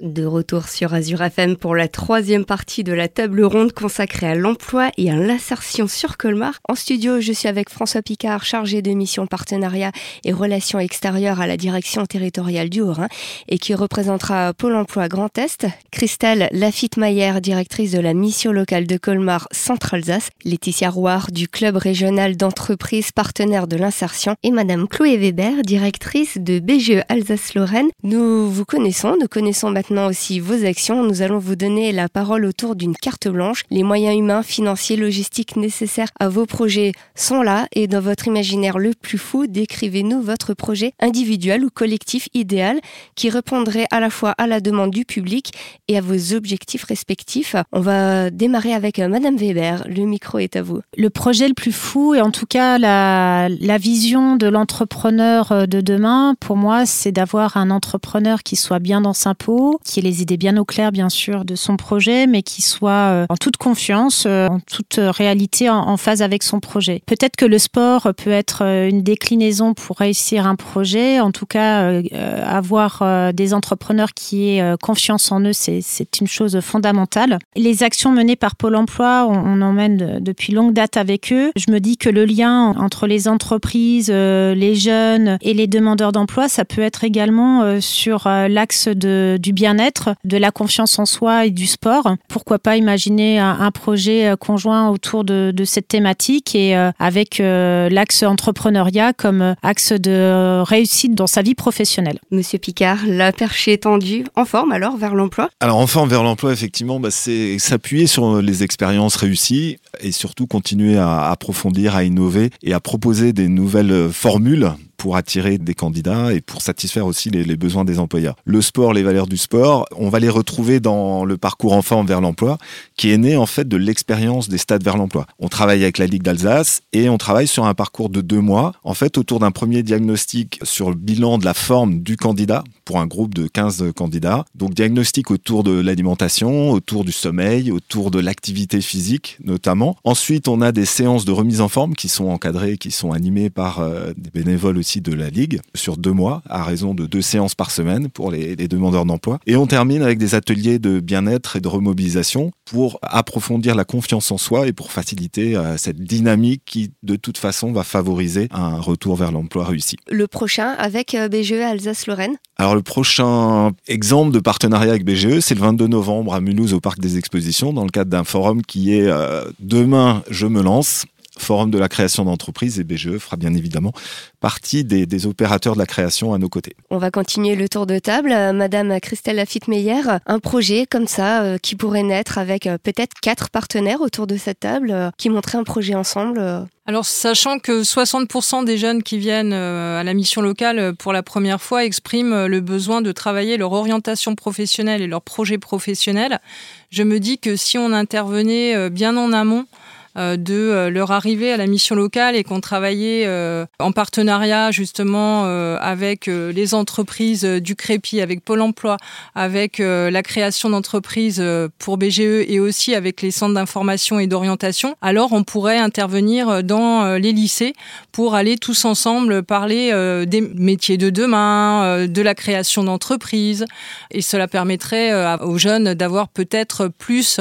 De retour sur Azure FM pour la troisième partie de la table ronde consacrée à l'emploi et à l'insertion sur Colmar. En studio, je suis avec François Picard, chargé de mission partenariat et relations extérieures à la direction territoriale du Haut-Rhin et qui représentera Pôle emploi Grand Est, Christelle Lafitte-Maillère, directrice de la mission locale de Colmar Centre-Alsace, Laetitia Rouard du club régional d'entreprises partenaires de l'insertion et Madame Chloé Weber, directrice de BGE Alsace-Lorraine. Nous vous connaissons, nous connaissons maintenant maintenant aussi vos actions. Nous allons vous donner la parole autour d'une carte blanche. Les moyens humains, financiers, logistiques nécessaires à vos projets sont là et dans votre imaginaire le plus fou, décrivez-nous votre projet individuel ou collectif idéal qui répondrait à la fois à la demande du public et à vos objectifs respectifs. On va démarrer avec euh, Madame Weber. Le micro est à vous. Le projet le plus fou et en tout cas la, la vision de l'entrepreneur euh, de demain, pour moi, c'est d'avoir un entrepreneur qui soit bien dans sa peau, qui ait les idées bien au clair, bien sûr, de son projet, mais qui soit euh, en toute confiance, euh, en toute réalité, en phase avec son projet. Peut-être que le sport peut être euh, une déclinaison pour réussir un projet. En tout cas, avoir des entrepreneurs qui aient confiance en eux, c'est une chose fondamentale. Les actions menées par Pôle Emploi, on, emmène depuis longue date avec eux. Je me dis que le lien entre les entreprises, les jeunes et les demandeurs d'emploi, ça peut être également sur l'axe du bien être de la confiance en soi et du sport. Pourquoi pas imaginer un, projet euh, conjoint autour de, cette thématique et euh, avec euh, l'axe entrepreneuriat comme axe de réussite dans sa vie professionnelle. Monsieur Picard, la perche est tendue, en forme alors vers l'emploi? Alors en forme vers l'emploi, effectivement, bah, c'est s'appuyer sur les expériences réussies et surtout continuer à approfondir, à innover et à proposer des nouvelles formules pour attirer des candidats et pour satisfaire aussi les, besoins des employeurs. Le sport, les valeurs du sport, on va les retrouver dans le parcours enfant vers l'emploi, qui est né en fait de l'expérience des stades vers l'emploi. On travaille avec la Ligue d'Alsace et on travaille sur un parcours de deux mois, en fait autour d'un premier diagnostic sur le bilan de la forme du candidat pour un groupe de 15 candidats. Donc diagnostic autour de l'alimentation, autour du sommeil, autour de l'activité physique notamment. Ensuite, on a des séances de remise en forme qui sont encadrées, qui sont animées par euh, des bénévoles aussi de la Ligue sur deux mois, à raison de deux séances par semaine pour les, demandeurs d'emploi. Et on termine avec des ateliers de bien-être et de remobilisation pour approfondir la confiance en soi et pour faciliter euh, cette dynamique qui, de toute façon, va favoriser un retour vers l'emploi réussi. Le prochain avec euh, BGE Alsace-Lorraine? Alors, le prochain exemple de partenariat avec BGE, c'est le 22 novembre à Mulhouse au Parc des Expositions, dans le cadre d'un forum qui est euh, Demain, je me lance Forum de la création d'entreprise et BGE fera bien évidemment partie des, opérateurs de la création à nos côtés. On va continuer le tour de table. Euh, Madame Christelle Lafitte-Meyer, un projet comme ça euh, qui pourrait naître avec euh, peut-être quatre partenaires autour de cette table qui montraient un projet ensemble alors, sachant que 60% des jeunes qui viennent à la mission locale pour la première fois expriment le besoin de travailler leur orientation professionnelle et leur projet professionnel, je me dis que si on intervenait bien en amont, euh, de euh, leur arrivée à la mission locale et qu'on travaillait euh, en partenariat justement avec les entreprises du Crépi, avec Pôle Emploi, avec la création d'entreprises pour BGE et aussi avec les centres d'information et d'orientation, alors on pourrait intervenir dans les lycées pour aller tous ensemble parler des métiers de demain, de la création d'entreprises. Et cela permettrait aux jeunes d'avoir peut-être plus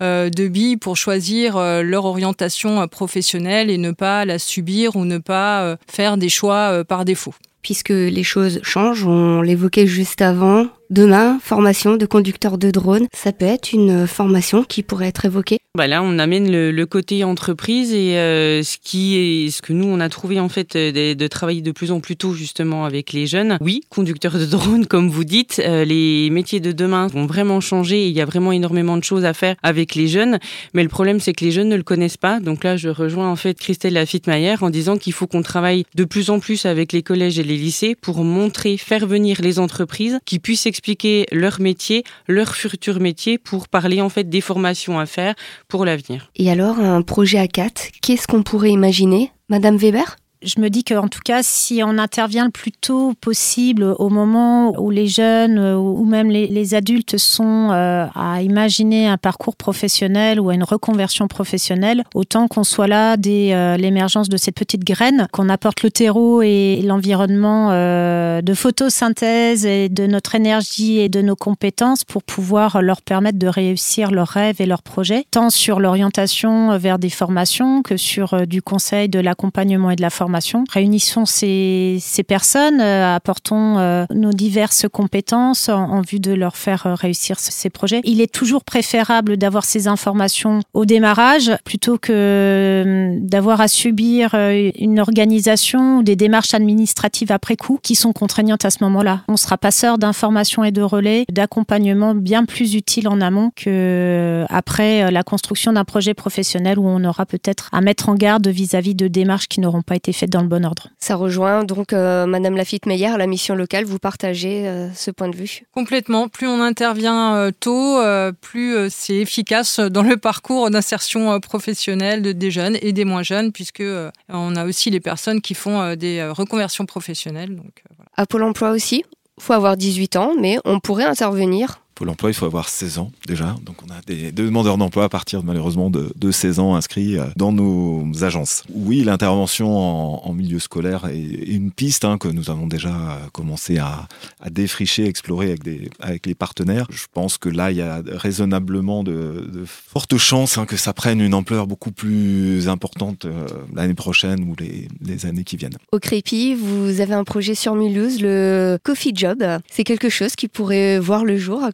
de billes pour choisir leur orientation euh, professionnelle et ne pas la subir ou ne pas euh, faire des choix euh, par défaut. Puisque les choses changent, on l'évoquait juste avant, Demain, formation de conducteur de drone, ça peut être une formation qui pourrait être évoquée bah Là, on amène le, côté entreprise et euh, ce qui ce que nous, on a trouvé en fait de, de, travailler de plus en plus tôt justement avec les jeunes. Oui, conducteur de drone, comme vous dites, euh, les métiers de demain vont vraiment changer et il y a vraiment énormément de choses à faire avec les jeunes. Mais le problème, c'est que les jeunes ne le connaissent pas. Donc là, je rejoins en fait Christelle Lafitte-Maillère en disant qu'il faut qu'on travaille de plus en plus avec les collèges et les lycées pour montrer, faire venir les entreprises qui puissent expliquer leur métier, leur futur métier pour parler en fait des formations à faire pour l'avenir. Et alors, un projet à 4, qu'est-ce qu'on pourrait imaginer? Madame Weber? Je me dis qu'en tout cas, si on intervient le plus tôt possible, au moment où les jeunes ou même les, adultes sont à imaginer un parcours professionnel ou à une reconversion professionnelle, autant qu'on soit là dès l'émergence de cette petite graine, qu'on apporte le terreau et l'environnement de photosynthèse et de notre énergie et de nos compétences pour pouvoir leur permettre de réussir leurs rêves et leurs projets, tant sur l'orientation vers des formations que sur euh, du conseil, de l'accompagnement et de la formation. Réunissons ces, ces personnes, euh, apportons euh, nos diverses compétences en, vue de leur faire réussir ces projets. Il est toujours préférable d'avoir ces informations au démarrage plutôt que d'avoir à subir une organisation ou des démarches administratives après coup qui sont contraignantes à ce moment-là. On sera passeur d'informations et de relais, d'accompagnement bien plus utile en amont que après la construction d'un projet professionnel où on aura peut-être à mettre en garde vis-à-vis de démarches qui n'auront pas été faites dans le bon ordre. Ça rejoint donc euh, Madame Lafitte Meyer, la mission locale. Vous partagez euh, ce point de vue? Complètement. Plus on intervient euh, tôt, plus c'est efficace dans le parcours d'insertion professionnelle des jeunes et des moins jeunes, puisque on a aussi les personnes qui font des reconversions professionnelles. Donc, À Pôle Emploi aussi, faut avoir 18 ans, mais on pourrait intervenir Pôle emploi, il faut avoir 16 ans déjà. Donc on a des, demandeurs d'emploi à partir malheureusement de, 16 ans inscrits euh, dans nos agences. Oui, l'intervention en, milieu scolaire est, une piste hein, que nous avons déjà commencé à, défricher, explorer avec, les partenaires. Je pense que là, il y a raisonnablement de, fortes chances hein, que ça prenne une ampleur beaucoup plus importante euh, l'année prochaine ou les, les, années qui viennent. Au Crépi, vous avez un projet sur Mulhouse, le Coffee Job. C'est quelque chose qui pourrait voir le jour à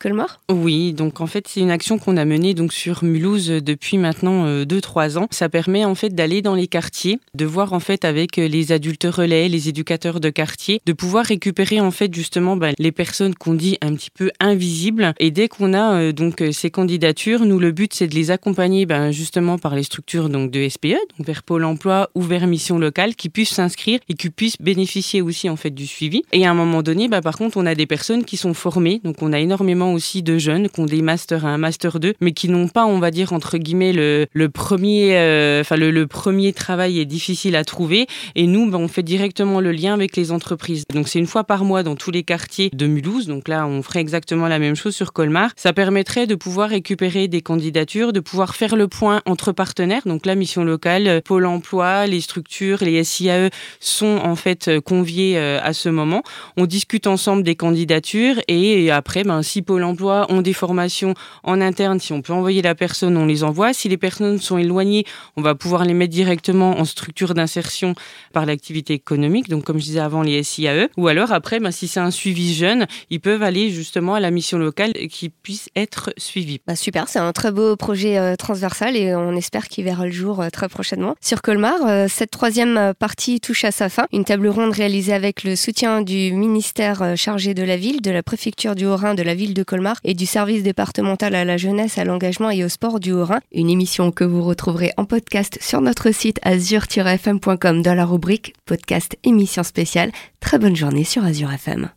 oui, donc en fait c'est une action qu'on a menée donc sur Mulhouse depuis maintenant 2-3 euh, ans. Ça permet en fait d'aller dans les quartiers, de voir en fait avec euh, les adultes relais, les éducateurs de quartier, de pouvoir récupérer en fait justement bah, les personnes qu'on dit un petit peu invisibles. Et dès qu'on a euh, donc ces candidatures, nous le but c'est de les accompagner bah, justement par les structures donc de SPE, donc vers Pôle Emploi ou vers Mission Locale, qui puissent s'inscrire et qui puissent bénéficier aussi en fait du suivi. Et à un moment donné, bah, par contre on a des personnes qui sont formées, donc on a énormément aussi de jeunes qui ont des masters 1, master 2, mais qui n'ont pas, on va dire, entre guillemets, le, le premier, euh, enfin, le, premier travail est difficile à trouver. Et nous, ben, on fait directement le lien avec les entreprises. Donc, c'est une fois par mois dans tous les quartiers de Mulhouse. Donc là, on ferait exactement la même chose sur Colmar. Ça permettrait de pouvoir récupérer des candidatures, de pouvoir faire le point entre partenaires. Donc, la mission locale, Pôle emploi, les structures, les SIAE sont en fait conviés euh, à ce moment. On discute ensemble des candidatures et après, ben, si Pôle emploi ont des formations en interne, si on peut envoyer la personne, on les envoie. Si les personnes sont éloignées, on va pouvoir les mettre directement en structure d'insertion par l'activité économique, donc comme je disais avant, les SIAE. Ou alors après, ben, si c'est un suivi jeune, ils peuvent aller justement à la mission locale qui puisse être suivi. Bah super, c'est un très beau projet euh, transversal et on espère qu'il verra le jour euh, très prochainement. Sur Colmar, euh, cette troisième partie touche à sa fin. Une table ronde réalisée avec le soutien du ministère chargé de la ville, de la préfecture du Haut-Rhin, de la ville de Et du service départemental à la jeunesse, à l'engagement et au sport du Haut-Rhin. Une émission que vous retrouverez en podcast sur notre site azur-fm.com dans la rubrique podcast émission spéciale. Très bonne journée sur Azure FM.